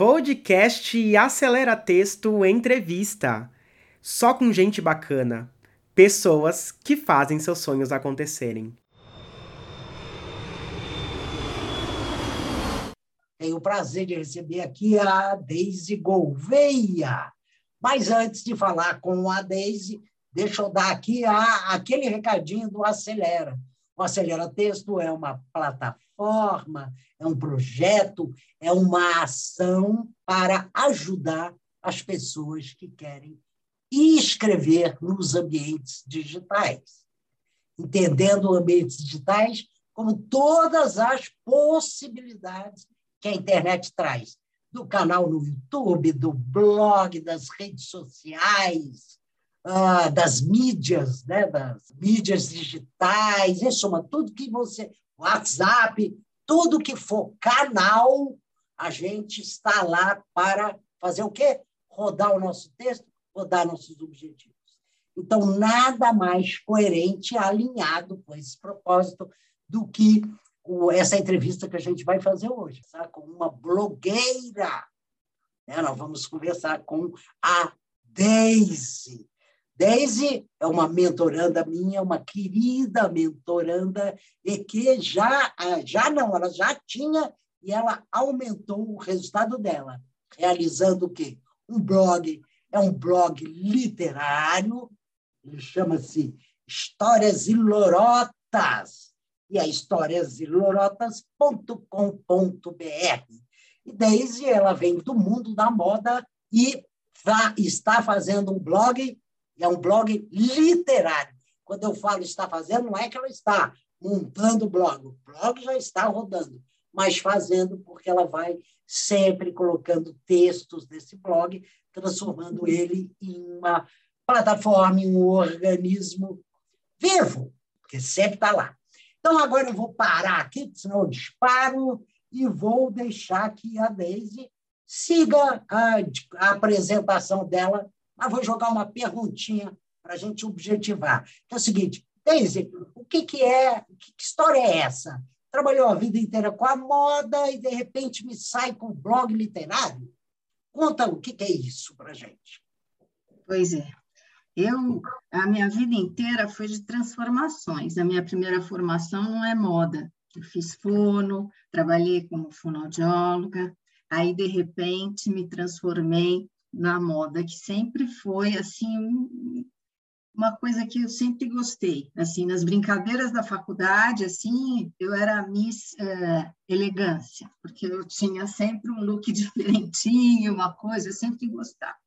Podcast Acelera Texto Entrevista. Só com gente bacana. Pessoas que fazem seus sonhos acontecerem. Tenho o prazer de receber aqui a Deise Gouveia. Mas antes de falar com a Deise, deixa eu dar aqui a, aquele recadinho do Acelera. O Acelera Texto é uma plataforma, é um projeto, é uma ação para ajudar as pessoas que querem escrever nos ambientes digitais. Entendendo ambientes digitais como todas as possibilidades que a internet traz, do canal no YouTube, do blog, das redes sociais, ah, das mídias, né, das mídias digitais, em suma, tudo que você. WhatsApp, tudo que for canal, a gente está lá para fazer o quê? Rodar o nosso texto, rodar nossos objetivos. Então, nada mais coerente, alinhado com esse propósito, do que essa entrevista que a gente vai fazer hoje, tá? com uma blogueira. Né? Nós vamos conversar com a Daisy. Daisy é uma mentoranda minha, uma querida mentoranda, e que já, ah, já não, ela já tinha, e ela aumentou o resultado dela, realizando o quê? Um blog, é um blog literário, ele chama-se Histórias e Lorotas, e é historiasilorotas.com.br. E Daisy, ela vem do mundo da moda e está fazendo um blog é um blog literário. Quando eu falo está fazendo, não é que ela está montando o blog, o blog já está rodando, mas fazendo porque ela vai sempre colocando textos desse blog, transformando ele em uma plataforma, em um organismo vivo, porque sempre está lá. Então, agora eu vou parar aqui, senão eu disparo, e vou deixar que a Deise siga a, a apresentação dela mas vou jogar uma perguntinha para a gente objetivar. Que é o seguinte, Daisy, o que, que é, que história é essa? Trabalhou a vida inteira com a moda e, de repente, me sai com o blog literário? Conta o que, que é isso para a gente. Pois é. Eu, a minha vida inteira foi de transformações. A minha primeira formação não é moda. Eu fiz fono, trabalhei como fonoaudióloga, aí, de repente, me transformei na moda, que sempre foi assim uma coisa que eu sempre gostei, assim, nas brincadeiras da faculdade, assim, eu era Miss é, Elegância, porque eu tinha sempre um look diferentinho, uma coisa, eu sempre gostava.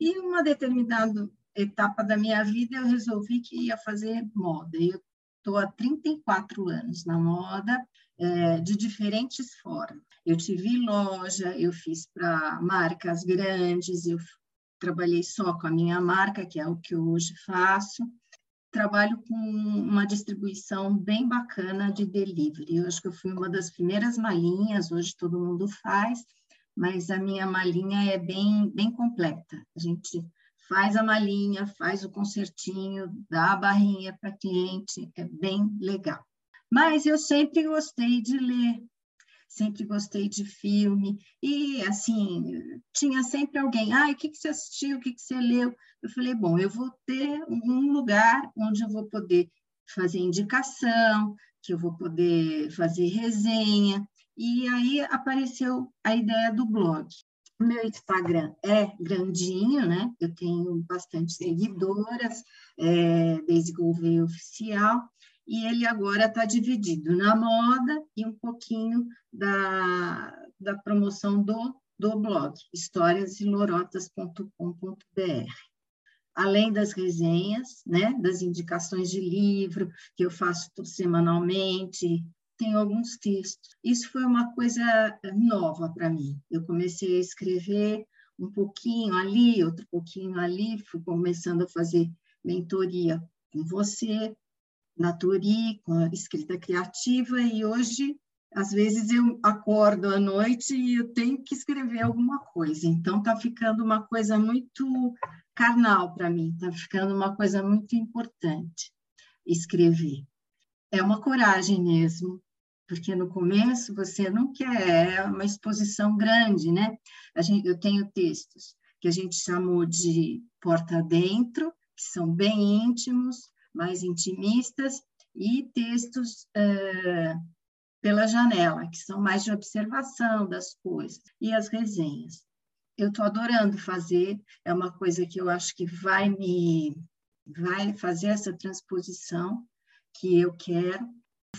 E uma determinada etapa da minha vida, eu resolvi que ia fazer moda. Eu estou há 34 anos na moda, é, de diferentes formas. Eu tive loja, eu fiz para marcas grandes, eu trabalhei só com a minha marca, que é o que eu hoje faço. Trabalho com uma distribuição bem bacana de delivery. Eu acho que eu fui uma das primeiras malinhas, hoje todo mundo faz, mas a minha malinha é bem, bem completa. A gente faz a malinha, faz o concertinho, dá a barrinha para cliente, é bem legal. Mas eu sempre gostei de ler, sempre gostei de filme, e assim, tinha sempre alguém, ah, o que, que você assistiu, o que, que você leu? Eu falei, bom, eu vou ter um lugar onde eu vou poder fazer indicação, que eu vou poder fazer resenha, e aí apareceu a ideia do blog. O meu Instagram é grandinho, né? Eu tenho bastante seguidoras, é, desde Gouveia Oficial, e ele agora está dividido na moda e um pouquinho da, da promoção do, do blog, historiasilorotas.com.br. Além das resenhas, né, das indicações de livro, que eu faço semanalmente, tem alguns textos. Isso foi uma coisa nova para mim. Eu comecei a escrever um pouquinho ali, outro pouquinho ali, fui começando a fazer mentoria com você, na Turi, com a escrita criativa, e hoje, às vezes, eu acordo à noite e eu tenho que escrever alguma coisa. Então, está ficando uma coisa muito carnal para mim, está ficando uma coisa muito importante escrever. É uma coragem mesmo, porque no começo você não quer uma exposição grande, né? A gente, eu tenho textos que a gente chamou de porta dentro, que são bem íntimos, mais intimistas, e textos é, pela janela, que são mais de observação das coisas, e as resenhas. Eu estou adorando fazer, é uma coisa que eu acho que vai me vai fazer essa transposição que eu quero.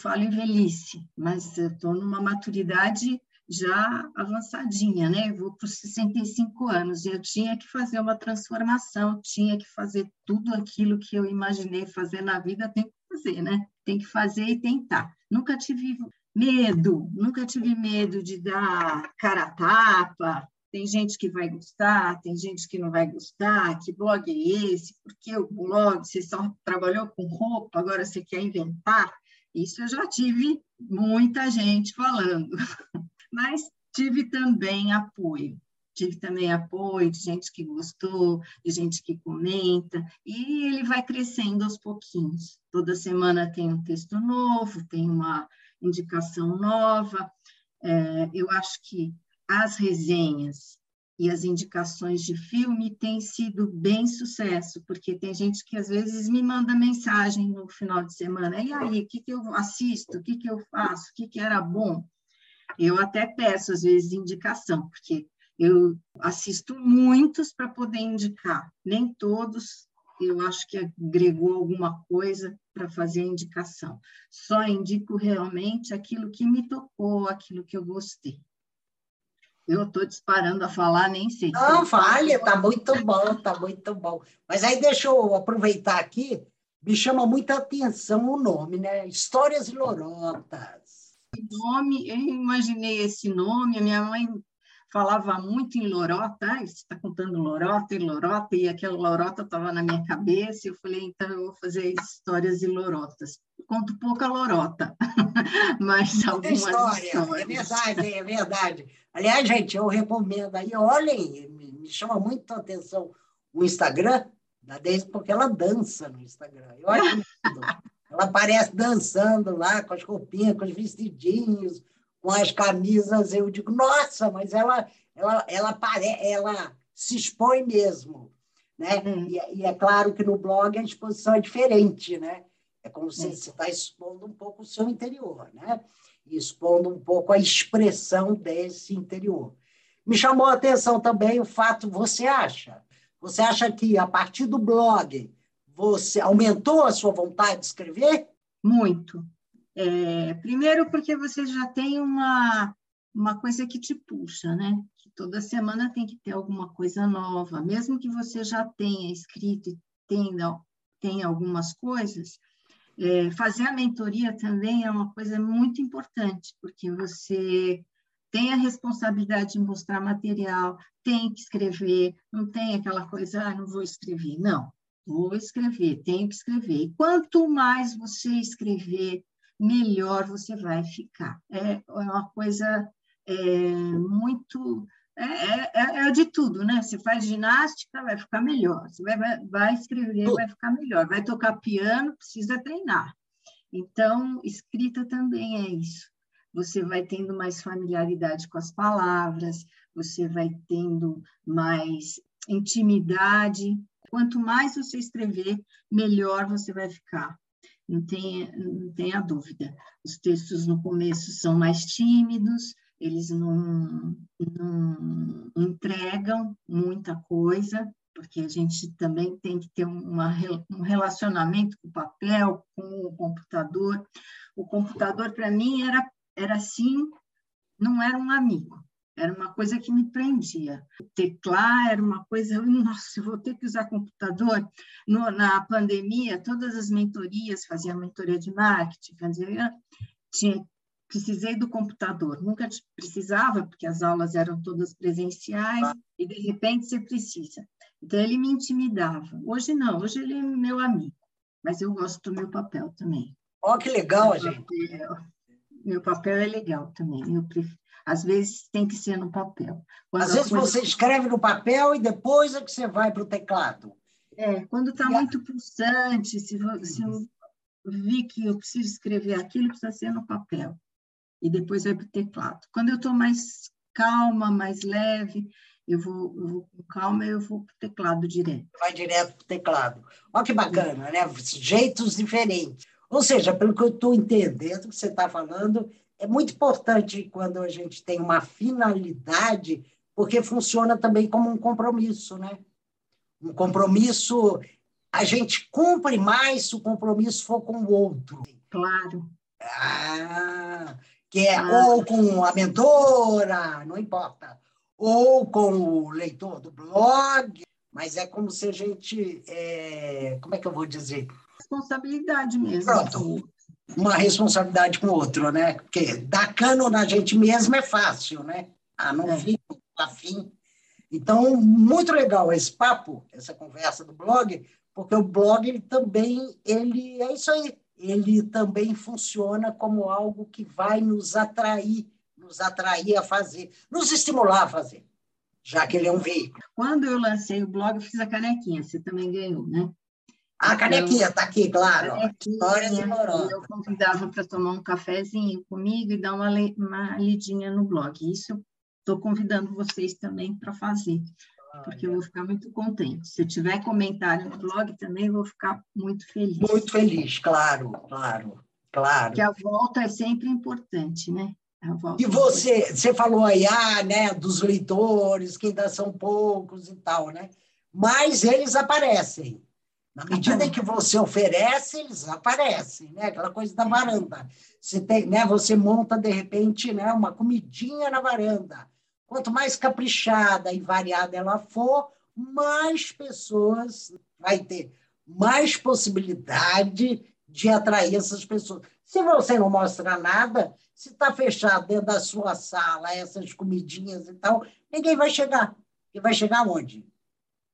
Falo em velhice, mas eu estou numa maturidade já avançadinha, né? Eu vou para os 65 anos e eu tinha que fazer uma transformação, tinha que fazer tudo aquilo que eu imaginei fazer na vida, tem que fazer, né? Tem que fazer e tentar. Nunca tive medo, nunca tive medo de dar cara a tapa. Tem gente que vai gostar, tem gente que não vai gostar. Que blog é esse? Por que o blog? Você só trabalhou com roupa, agora você quer inventar? Isso eu já tive muita gente falando. Mas tive também apoio. Tive também apoio de gente que gostou, de gente que comenta, e ele vai crescendo aos pouquinhos. Toda semana tem um texto novo, tem uma indicação nova. É, eu acho que as resenhas e as indicações de filme têm sido bem sucesso, porque tem gente que às vezes me manda mensagem no final de semana, e aí, o que, que eu assisto, o que, que eu faço, o que, que era bom? Eu até peço, às vezes, indicação, porque eu assisto muitos para poder indicar, nem todos eu acho que agregou alguma coisa para fazer a indicação. Só indico realmente aquilo que me tocou, aquilo que eu gostei. Eu estou disparando a falar, nem sei. Não, fale, está muito bom, está muito bom. Mas aí deixa eu aproveitar aqui, me chama muita atenção o nome, né? Histórias Lorotas. Nome, eu imaginei esse nome, a minha mãe falava muito em lorota, ah, você está contando lorota e lorota, e aquela lorota estava na minha cabeça, e eu falei, então eu vou fazer histórias de lorotas. Conto pouca lorota, mas algumas história. histórias. É verdade, é verdade. Aliás, gente, eu recomendo aí, olhem, me chama muito a atenção o Instagram da Deise, porque ela dança no Instagram. Eu acho Ela aparece dançando lá, com as roupinhas, com os vestidinhos, com as camisas, eu digo, nossa, mas ela, ela, ela, pare... ela se expõe mesmo. Né? Uhum. E, e, é claro que no blog a exposição é diferente, né? É como se você está expondo um pouco o seu interior, né? E expondo um pouco a expressão desse interior. Me chamou a atenção também o fato, você acha? Você acha que a partir do blog você aumentou a sua vontade de escrever? Muito, é, primeiro, porque você já tem uma, uma coisa que te puxa, né? Que toda semana tem que ter alguma coisa nova, mesmo que você já tenha escrito e tenha, tenha algumas coisas. É, fazer a mentoria também é uma coisa muito importante, porque você tem a responsabilidade de mostrar material, tem que escrever, não tem aquela coisa, ah, não vou escrever. Não, vou escrever, tenho que escrever. E quanto mais você escrever, melhor você vai ficar. É, é uma coisa é, muito. É, é, é, é, de tudo, né? Você faz ginástica, vai ficar melhor. Você vai, vai, vai escrever, vai ficar melhor. Vai tocar piano, precisa treinar. Então, escrita também é isso. Você vai tendo mais familiaridade com as palavras, você vai tendo mais intimidade. Quanto mais você escrever, melhor você vai ficar não tenha, não tenha dúvida. Os textos no começo são mais tímidos, eles não, não entregam muita coisa, porque a gente também tem que ter uma, um relacionamento com o papel, com o computador. O computador, para mim, era, era assim, não era um amigo. Era uma coisa que me prendia. Teclar era uma coisa, nossa, eu vou ter que usar computador. No, na pandemia, todas as mentorias, fazia mentoria de marketing, fazia, tinha, precisei do computador. Nunca precisava, porque as aulas eram todas presenciais, e de repente você precisa. Então, ele me intimidava. Hoje não, hoje ele é meu amigo, mas eu gosto do meu papel também. Ó, oh, que legal, meu gente. Papel, meu papel é legal também. Eu prefiro às vezes tem que ser no papel. Quando Às vezes coisa... você escreve no papel e depois é que você vai para o teclado. É, quando está muito pulsante, se, se eu vi que eu preciso escrever aquilo, precisa ser no papel. E depois vai para o teclado. Quando eu estou mais calma, mais leve, eu vou, eu vou com calma eu vou para o teclado direto. Vai direto para o teclado. Olha que bacana, né? Jeitos diferentes. Ou seja, pelo que eu estou entendendo que você está falando, é muito importante quando a gente tem uma finalidade, porque funciona também como um compromisso, né? Um compromisso, a gente cumpre mais se o compromisso for com o outro. Claro. Ah, que é ah. ou com a mentora, não importa, ou com o leitor do blog, mas é como se a gente, é, como é que eu vou dizer? Responsabilidade mesmo. Pronto, uma responsabilidade com o outro, né? Porque dar cano na gente mesmo é fácil, né? Ah, não é. fico afim. Então, muito legal esse papo, essa conversa do blog, porque o blog ele também ele é isso aí, ele também funciona como algo que vai nos atrair, nos atrair a fazer, nos estimular a fazer, já que ele é um veículo. Quando eu lancei o blog, eu fiz a canequinha, você também ganhou, né? A canequinha está aqui, claro. Histórias e Eu convidava para tomar um cafezinho comigo e dar uma, uma lidinha no blog. Isso estou convidando vocês também para fazer, porque eu vou ficar muito contente. Se tiver comentário no blog também, eu vou ficar muito feliz. Muito feliz, claro, claro, claro. Que a volta é sempre importante, né? E você, você falou aí, ah, né, dos leitores, que ainda são poucos e tal, né? Mas eles aparecem. Na medida em que você oferece, eles aparecem, né? Aquela coisa da varanda. Você tem, né? Você monta de repente, né? Uma comidinha na varanda. Quanto mais caprichada e variada ela for, mais pessoas vai ter, mais possibilidade de atrair essas pessoas. Se você não mostra nada, se está fechado dentro da sua sala essas comidinhas e tal, ninguém vai chegar. E vai chegar onde?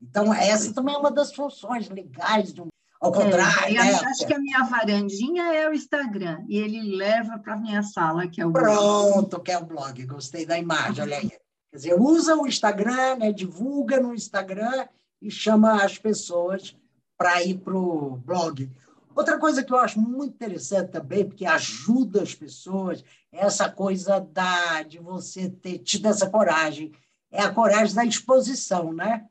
Então, essa também é uma das funções legais de um. Ao é, contrário. É, né? Acho que a minha varandinha é o Instagram, e ele leva para a minha sala, que é o Pronto, blog. que é o blog. Gostei da imagem, olha aí. Quer dizer, usa o Instagram, né, divulga no Instagram e chama as pessoas para ir para o blog. Outra coisa que eu acho muito interessante também, porque ajuda as pessoas, é essa coisa da, de você ter tido essa coragem. É a coragem da exposição, né?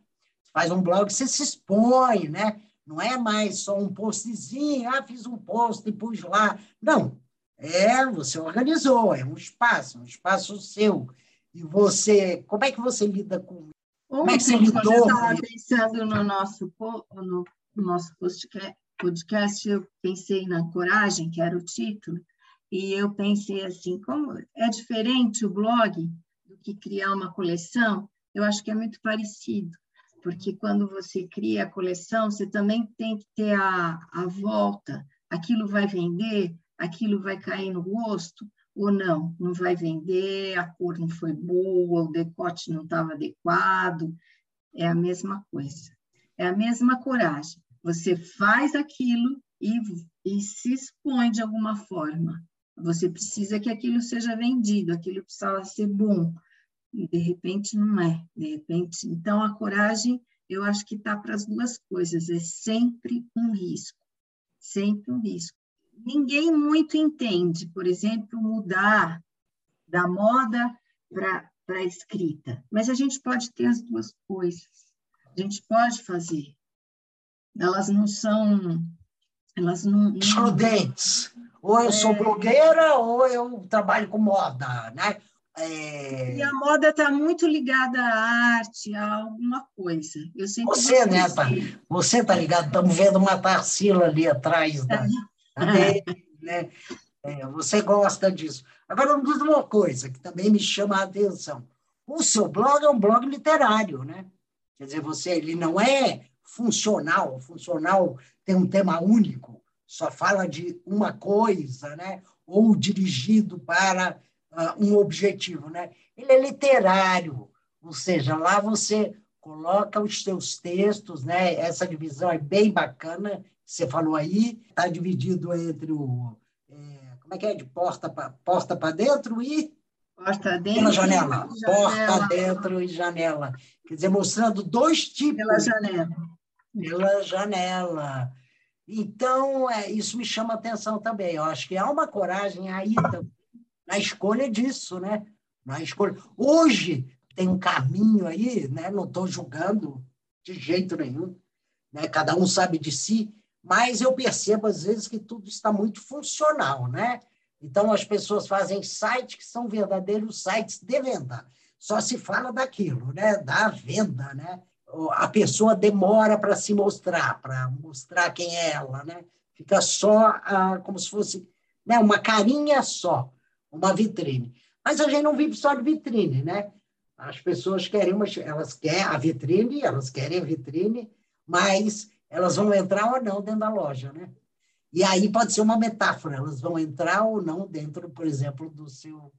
faz um blog, você se expõe, né? Não é mais só um postzinho, ah, fiz um post e pus lá. Não, é, você organizou, é um espaço, um espaço seu. E você, como é que você lida com como é que você lidou? Eu estava pensando no nosso, no, no nosso podcast, eu pensei na coragem, que era o título, e eu pensei assim, como é diferente o blog do que criar uma coleção, eu acho que é muito parecido porque quando você cria a coleção, você também tem que ter a, a volta. Aquilo vai vender, aquilo vai cair no gosto ou não, não vai vender, a cor não foi boa, o decote não estava adequado. É a mesma coisa. É a mesma coragem. Você faz aquilo e, e se expõe de alguma forma. Você precisa que aquilo seja vendido, aquilo precisa ser bom, e de repente não é, de repente. Então, a coragem, eu acho que está para as duas coisas, é sempre um risco, sempre um risco. Ninguém muito entende, por exemplo, mudar da moda para a escrita, mas a gente pode ter as duas coisas, a gente pode fazer. Elas não são. Elas não. não... Excludentes. Ou eu é... sou blogueira ou eu trabalho com moda, né? É... E a moda está muito ligada à arte, a alguma coisa. Eu você, né, tá, você está ligado? Estamos vendo uma Tarsila ali atrás da, né? É, você gosta disso. Agora, me diz uma coisa que também me chama a atenção. O seu blog é um blog literário, né? Quer dizer, você ele não é funcional. Funcional tem um tema único, só fala de uma coisa, né? Ou dirigido para uh, um objetivo, né? Ele é literário, ou seja, lá você coloca os seus textos, né? Essa divisão é bem bacana, você falou aí, está dividido entre o é, como é que é de porta para porta dentro e porta dentro pela janela. janela, porta dentro e janela, quer dizer mostrando dois tipos pela janela, pela janela. Então, é, isso me chama atenção também. Eu acho que há uma coragem aí também na escolha disso, né? Na escolha. Hoje tem um caminho aí, né? Não estou julgando de jeito nenhum, né? Cada um sabe de si, mas eu percebo às vezes que tudo está muito funcional, né? Então as pessoas fazem sites que são verdadeiros sites de venda. Só se fala daquilo, né? Da venda, né? A pessoa demora para se mostrar, para mostrar quem é ela, né? Fica só ah, como se fosse né? uma carinha só, uma vitrine. Mas a gente não vive só de vitrine, né? As pessoas querem uma, elas querem a vitrine, elas querem a vitrine, mas elas vão entrar ou não dentro da loja, né? E aí pode ser uma metáfora, elas vão entrar ou não dentro, por exemplo, do seu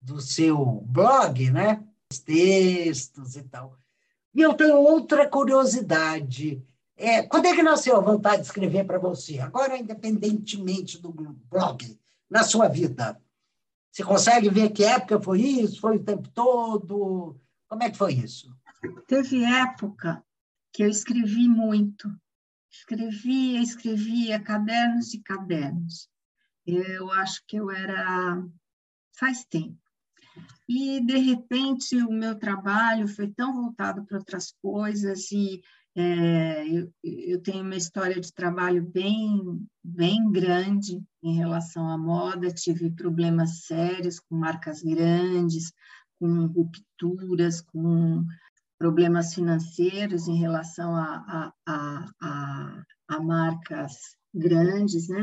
do seu blog, né? Os textos e tal. E eu tenho outra curiosidade. É, quando é que nasceu a vontade de escrever para você? Agora, independentemente do blog, na sua vida. Você consegue ver que época foi isso? Foi o tempo todo? Como é que foi isso? Teve época que eu escrevi muito. Escrevia, escrevia, cadernos e cadernos. Eu acho que eu era. faz tempo. E, de repente, o meu trabalho foi tão voltado para outras coisas e é, eu, eu, tenho uma história de trabalho bem, bem grande em relação à moda, tive problemas sérios com marcas grandes, com rupturas, com problemas financeiros em relação a, a, a, a, a marcas grandes, né?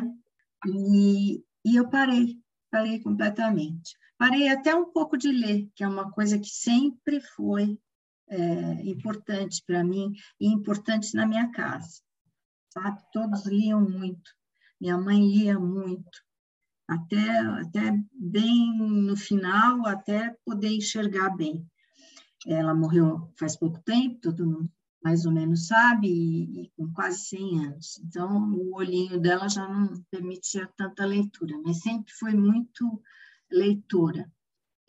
E, e eu parei, parei completamente. Parei até um pouco de ler, que é uma coisa que sempre foi é, importante para mim e importante na minha casa, sabe? Todos liam muito, minha mãe lia muito, até, até bem no final, até poder enxergar bem. Ela morreu faz pouco tempo, todo mundo mais ou menos sabe, e, e, com quase 100 anos. Então, o olhinho dela já não permitia tanta leitura, mas sempre foi muito leitora.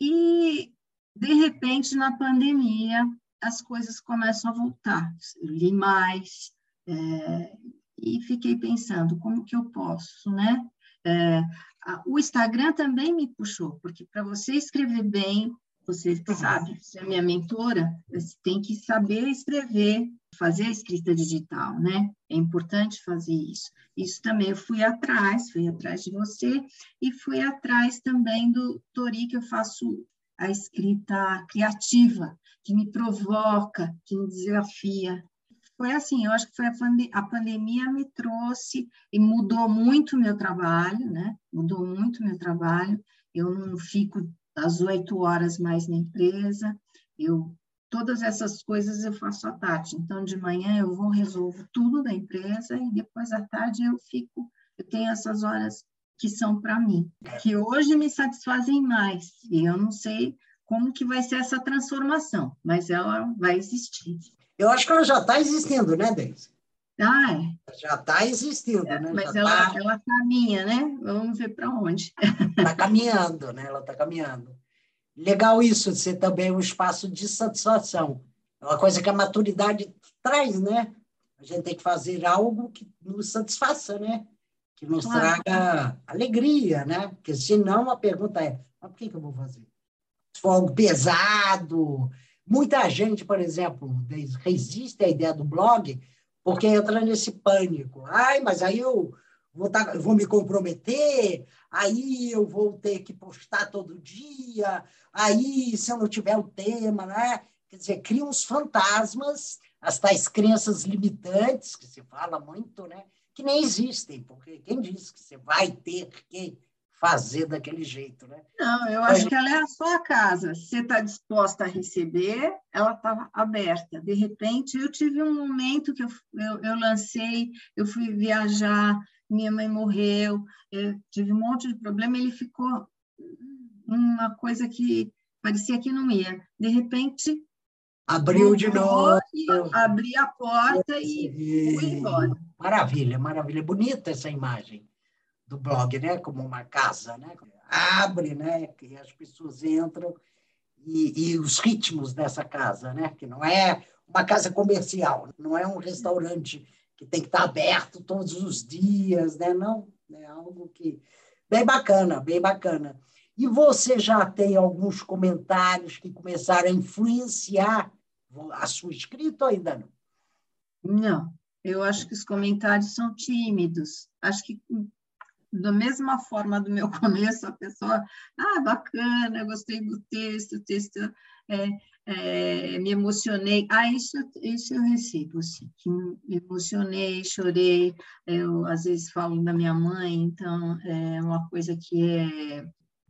E, de repente, na pandemia, as coisas começam a voltar. Eu li mais é, e fiquei pensando como que eu posso, né? É, a, o Instagram também me puxou, porque para você escrever bem, você uhum. sabe, você é minha mentora, você tem que saber escrever, fazer a escrita digital, né? É importante fazer isso. Isso também eu fui atrás, fui atrás de você e fui atrás também do Tori, que eu faço a escrita criativa, que me provoca, que me desafia. Foi assim, eu acho que foi a, pande a pandemia me trouxe e mudou muito o meu trabalho, né? Mudou muito o meu trabalho. Eu não fico às oito horas mais na empresa, eu todas essas coisas eu faço à tarde. Então, de manhã eu vou, resolvo tudo da empresa e depois à tarde eu fico, eu tenho essas horas que são para mim, que hoje me satisfazem mais. E eu não sei como que vai ser essa transformação, mas ela vai existir. Eu acho que ela já está existindo, né, Deise? Ah, é. Já está existindo, é, né? Mas já ela, tá... ela caminha, né? Vamos ver para onde. Está caminhando, né? Ela está caminhando. Legal isso, ser também um espaço de satisfação. É uma coisa que a maturidade traz, né? A gente tem que fazer algo que nos satisfaça, né? que nos claro. traga alegria, né? Porque senão a pergunta é, mas por que, que eu vou fazer? Se for algo pesado, muita gente, por exemplo, resiste à ideia do blog porque entra nesse pânico. Ai, mas aí eu vou, tá, eu vou me comprometer, aí eu vou ter que postar todo dia, aí se eu não tiver o tema, né? Quer dizer, cria uns fantasmas, as tais crenças limitantes, que se fala muito, né? que nem existem, porque quem disse que você vai ter que fazer daquele jeito, né? Não, eu acho que ela é a sua casa. Se você está disposta a receber, ela está aberta. De repente, eu tive um momento que eu, eu, eu, lancei, eu fui viajar, minha mãe morreu, tive um monte de problema, ele ficou uma coisa que parecia que não ia. De repente, abriu de novo. Abri a porta e fui embora. Maravilha, maravilha. Bonita essa imagem do blog, né? Como uma casa, né? Abre, né? E as pessoas entram e, e os ritmos dessa casa, né? Que não é uma casa comercial, não é um restaurante que tem que estar aberto todos os dias, né? Não, é algo que bem bacana, bem bacana. E você já tem alguns comentários que começaram a influenciar a sua escrita ou ainda não? Não, eu acho que os comentários são tímidos. Acho que da mesma forma do meu começo, a pessoa, ah, bacana, gostei do texto, o texto é, é, me emocionei. Ah, isso, isso eu recebo, sim, me emocionei, chorei. Eu, às vezes, falo da minha mãe, então é uma coisa que é.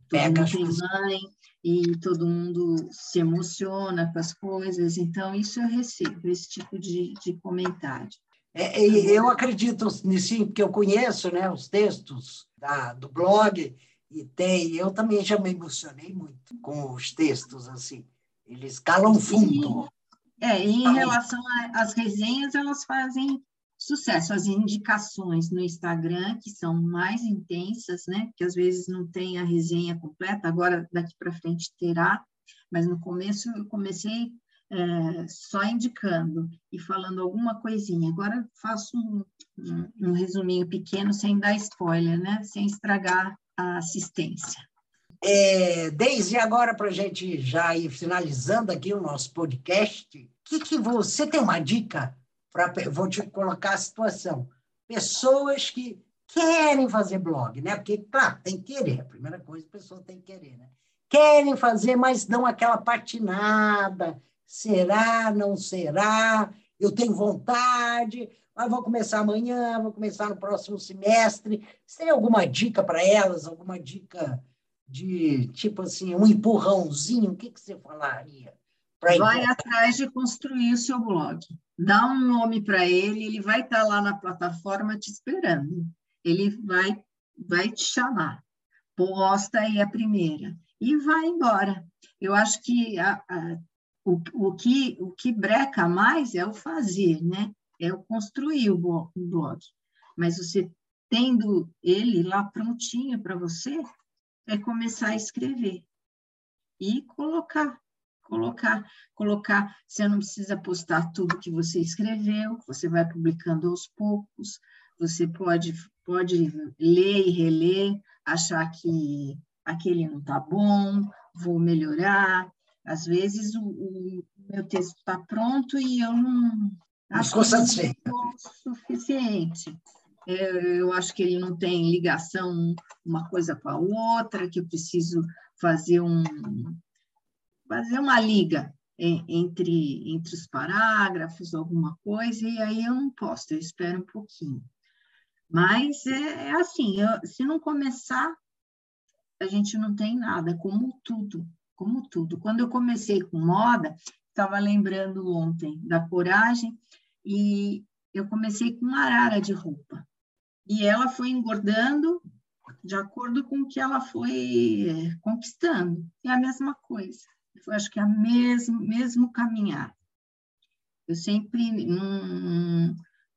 Pega tem mãe e todo mundo se emociona com as coisas, então isso eu recebo, esse tipo de, de comentário. É, eu acredito nisso, porque eu conheço né, os textos da, do blog, e tem, eu também já me emocionei muito com os textos, assim, eles calam fundo. É, em relação às resenhas, elas fazem sucesso. As indicações no Instagram, que são mais intensas, né? Que às vezes não tem a resenha completa, agora daqui para frente terá, mas no começo eu comecei é, só indicando e falando alguma coisinha. Agora faço um, um, um resuminho pequeno, sem dar spoiler, né? Sem estragar a assistência. É, desde agora, para a gente já ir finalizando aqui o nosso podcast, que, que você tem uma dica para vou te colocar a situação. Pessoas que querem fazer blog, né? Porque, claro, tem que querer. A primeira coisa, a pessoa tem que querer, né? Querem fazer, mas dão aquela patinada, Será, não será? Eu tenho vontade, mas vou começar amanhã, vou começar no próximo semestre. Você tem alguma dica para elas? Alguma dica de, tipo assim, um empurrãozinho? O que, que você falaria? Vai atrás de construir o seu blog. Dá um nome para ele, ele vai estar tá lá na plataforma te esperando. Ele vai, vai te chamar. Posta aí a primeira. E vai embora. Eu acho que a, a, o, o, que, o que breca mais é o fazer, né? É o construir o blog. Mas você tendo ele lá prontinho para você, é começar a escrever e colocar, colocar, colocar. Você não precisa postar tudo que você escreveu, você vai publicando aos poucos. Você pode, pode ler e reler, achar que aquele não está bom, vou melhorar. Às vezes o, o meu texto está pronto e eu não acho que não suficiente. Eu, eu acho que ele não tem ligação uma coisa com a outra, que eu preciso fazer um fazer uma liga entre, entre os parágrafos, alguma coisa, e aí eu não posso, eu espero um pouquinho. Mas é, é assim, eu, se não começar, a gente não tem nada, como tudo como tudo. Quando eu comecei com moda, estava lembrando ontem da coragem e eu comecei com uma arara de roupa. E ela foi engordando de acordo com o que ela foi é, conquistando. É a mesma coisa. Eu acho que é o mesmo, mesmo caminhar. Eu sempre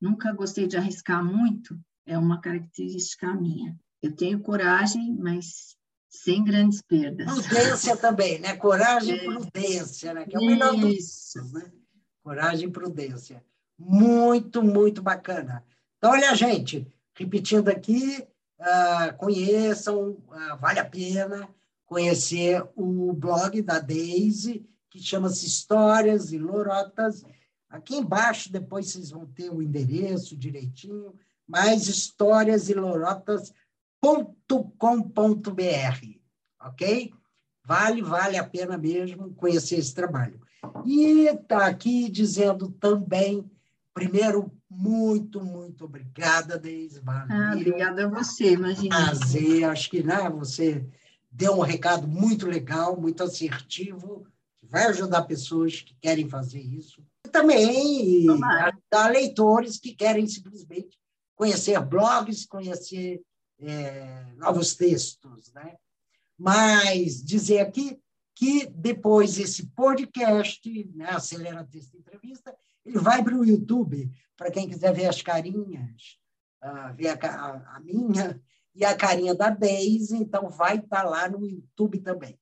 nunca gostei de arriscar muito, é uma característica minha. Eu tenho coragem, mas sem grandes perdas. Prudência também, né? Coragem e é. prudência, né? Que é o melhor dos né? Coragem e prudência. Muito, muito bacana. Então, olha, gente, repetindo aqui, uh, conheçam, uh, vale a pena conhecer o blog da Daisy, que chama-se Histórias e Lorotas. Aqui embaixo, depois vocês vão ter o endereço direitinho, mais histórias e lorotas www.com.br, ok? Vale, vale a pena mesmo conhecer esse trabalho. E está aqui dizendo também, primeiro, muito, muito obrigada, Deise. Ah, obrigada a você, imagina. Prazer, acho que né, você deu um recado muito legal, muito assertivo, que vai ajudar pessoas que querem fazer isso. E também ajudar leitores que querem simplesmente conhecer blogs, conhecer é, novos textos, né? Mas dizer aqui que depois esse podcast, né, Acelera Texto Entrevista, ele vai para o YouTube, para quem quiser ver as carinhas, uh, ver a, a, minha e a carinha da Deise, então vai estar tá lá no YouTube também.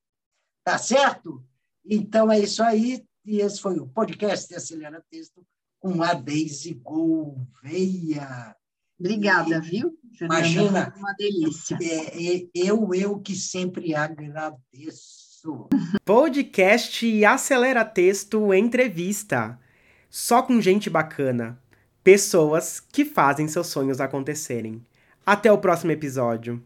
Tá certo? Então é isso aí, e esse foi o podcast de Acelera Texto com a Deise Gouveia. Obrigada, viu? Fernanda, Imagina. Uma delícia. É, é, eu, eu que sempre agradeço. Podcast Acelera Texto Entrevista. Só com gente bacana. Pessoas que fazem seus sonhos acontecerem. Até o próximo episódio.